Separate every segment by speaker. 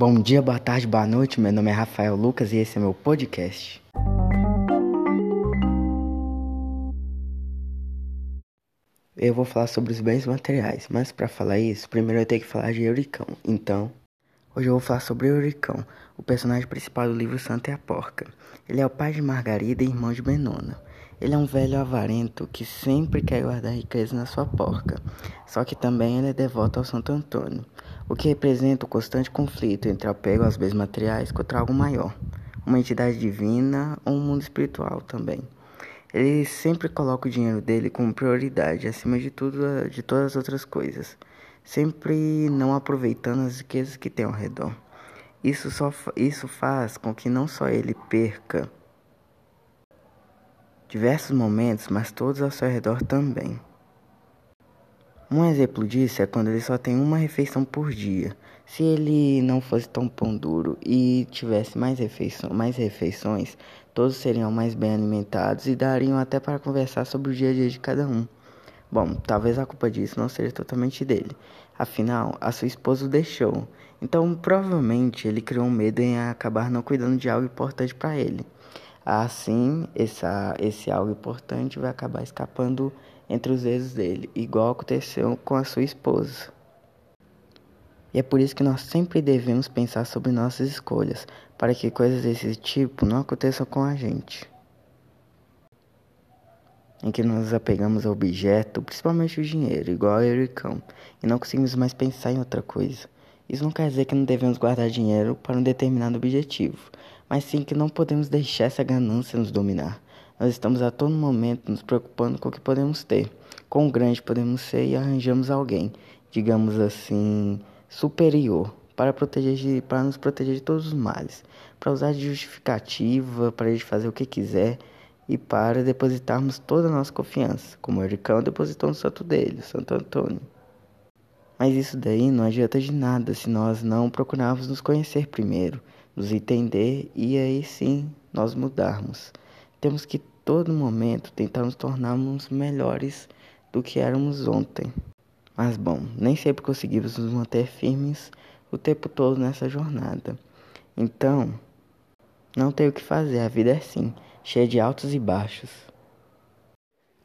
Speaker 1: Bom dia, boa tarde, boa noite. Meu nome é Rafael Lucas e esse é meu podcast. Eu vou falar sobre os bens materiais, mas para falar isso, primeiro eu tenho que falar de Euricão. Então, hoje eu vou falar sobre Euricão, o personagem principal do livro Santa e a Porca. Ele é o pai de Margarida e irmão de Benona. Ele é um velho avarento que sempre quer guardar riqueza na sua porca, só que também ele é devoto ao Santo Antônio, o que representa o constante conflito entre apego aos bens materiais contra algo maior, uma entidade divina ou um mundo espiritual também. Ele sempre coloca o dinheiro dele como prioridade acima de tudo, de todas as outras coisas, sempre não aproveitando as riquezas que tem ao redor. Isso, só, isso faz com que não só ele perca diversos momentos, mas todos ao seu redor também. Um exemplo disso é quando ele só tem uma refeição por dia. Se ele não fosse tão pão duro e tivesse mais, refeição, mais refeições, todos seriam mais bem alimentados e dariam até para conversar sobre o dia a dia de cada um. Bom, talvez a culpa disso não seja totalmente dele. Afinal, a sua esposa o deixou. Então, provavelmente, ele criou um medo em acabar não cuidando de algo importante para ele. Assim, essa, esse algo importante vai acabar escapando entre os dedos dele, igual aconteceu com a sua esposa. E é por isso que nós sempre devemos pensar sobre nossas escolhas, para que coisas desse tipo não aconteçam com a gente. Em que nós nos apegamos ao objeto, principalmente o dinheiro, igual ao Ericão, e não conseguimos mais pensar em outra coisa. Isso não quer dizer que não devemos guardar dinheiro para um determinado objetivo, mas sim que não podemos deixar essa ganância nos dominar. Nós estamos a todo momento nos preocupando com o que podemos ter, quão grande podemos ser e arranjamos alguém, digamos assim, superior para, proteger de, para nos proteger de todos os males, para usar de justificativa, para ele fazer o que quiser e para depositarmos toda a nossa confiança, como o Ericão depositou no santo dele, o Santo Antônio. Mas isso daí não adianta de nada se nós não procurarmos nos conhecer primeiro nos entender e aí sim nós mudarmos. Temos que todo momento tentar nos tornarmos melhores do que éramos ontem. Mas bom, nem sempre conseguimos nos manter firmes o tempo todo nessa jornada. Então, não tem o que fazer, a vida é assim, cheia de altos e baixos.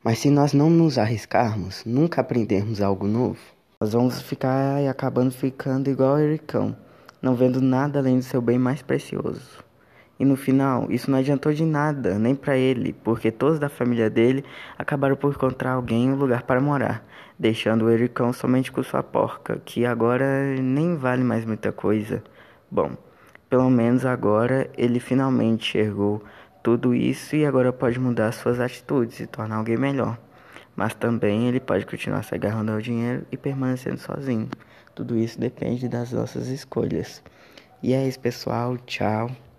Speaker 1: Mas se nós não nos arriscarmos, nunca aprendermos algo novo, nós vamos ficar acabando ficando igual o Ericão não vendo nada além do seu bem mais precioso. E no final, isso não adiantou de nada, nem para ele, porque todos da família dele acabaram por encontrar alguém um lugar para morar, deixando o Ericão somente com sua porca, que agora nem vale mais muita coisa. Bom, pelo menos agora ele finalmente enxergou tudo isso e agora pode mudar suas atitudes e tornar alguém melhor. Mas também ele pode continuar se agarrando ao dinheiro e permanecendo sozinho. Tudo isso depende das nossas escolhas. E é isso, pessoal. Tchau.